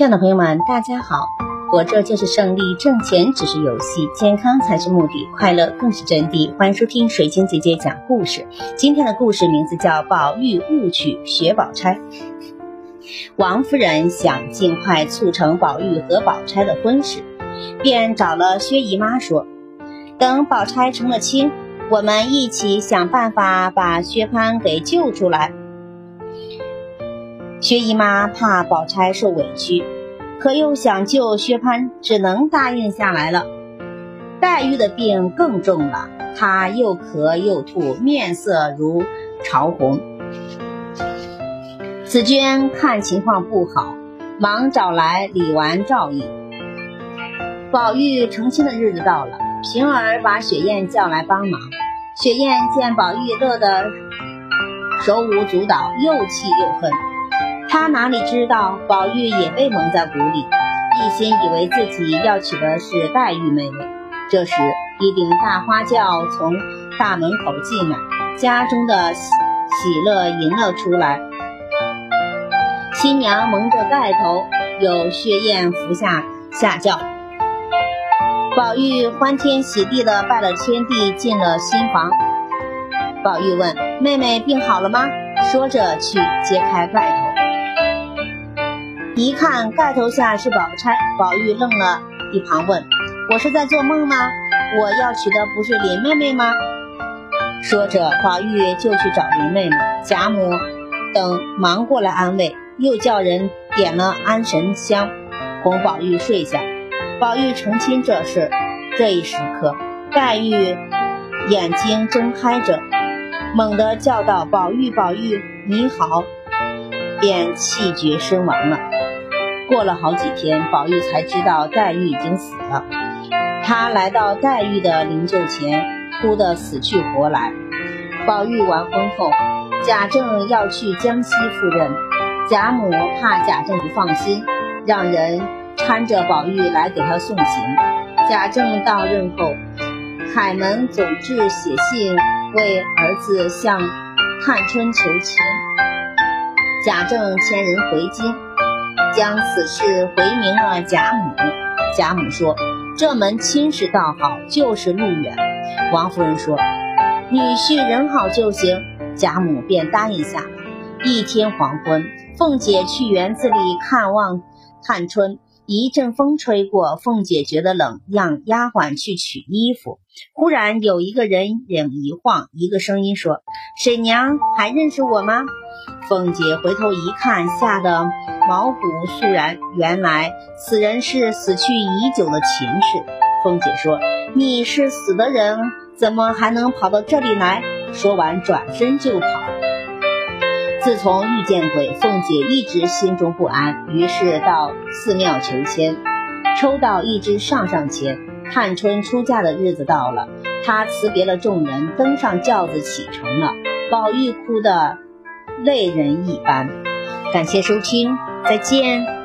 亲爱的朋友们，大家好！活着就是胜利，挣钱只是游戏，健康才是目的，快乐更是真谛。欢迎收听水晶姐姐讲故事。今天的故事名字叫《宝玉误娶薛宝钗》。王夫人想尽快促成宝玉和宝钗的婚事，便找了薛姨妈说：“等宝钗成了亲，我们一起想办法把薛蟠给救出来。”薛姨妈怕宝钗受委屈，可又想救薛蟠，只能答应下来了。黛玉的病更重了，她又咳又吐，面色如潮红。紫娟看情况不好，忙找来李纨照应。宝玉成亲的日子到了，平儿把雪雁叫来帮忙。雪雁见宝玉乐得手舞足蹈，又气又恨。他哪里知道宝玉也被蒙在鼓里，一心以为自己要娶的是黛玉妹妹。这时，一顶大花轿从大门口进来，家中的喜喜乐迎了出来。新娘蒙着盖头，有薛燕扶下下轿。宝玉欢天喜地的拜了天地，进了新房。宝玉问：“妹妹病好了吗？”说着去揭开盖头。一看盖头下是宝钗，宝玉愣了一旁问：“我是在做梦吗？我要娶的不是林妹妹吗？”说着，宝玉就去找林妹妹。贾母等忙过来安慰，又叫人点了安神香，哄宝玉睡下。宝玉成亲这事，这一时刻，黛玉眼睛睁开着，猛地叫道：“宝玉，宝玉，你好！”便气绝身亡了。过了好几天，宝玉才知道黛玉已经死了。他来到黛玉的灵柩前，哭得死去活来。宝玉完婚后，贾政要去江西赴任，贾母怕贾政不放心，让人搀着宝玉来给他送行。贾政到任后，海门总制写信为儿子向探春求情，贾政遣人回京。将此事回明了贾母，贾母说：“这门亲事倒好，就是路远。”王夫人说：“女婿人好就行。”贾母便答应下来。一天黄昏，凤姐去园子里看望探春，一阵风吹过，凤姐觉得冷，让丫鬟去取衣服。忽然有一个人影一晃，一个声音说：“婶娘还认识我吗？”凤姐回头一看，吓得毛骨悚然。原来此人是死去已久的秦氏。凤姐说：“你是死的人，怎么还能跑到这里来？”说完，转身就跑。自从遇见鬼，凤姐一直心中不安，于是到寺庙求签，抽到一支上上签。探春出嫁的日子到了，她辞别了众人，登上轿子启程了。宝玉哭得。泪人一般。感谢收听，再见。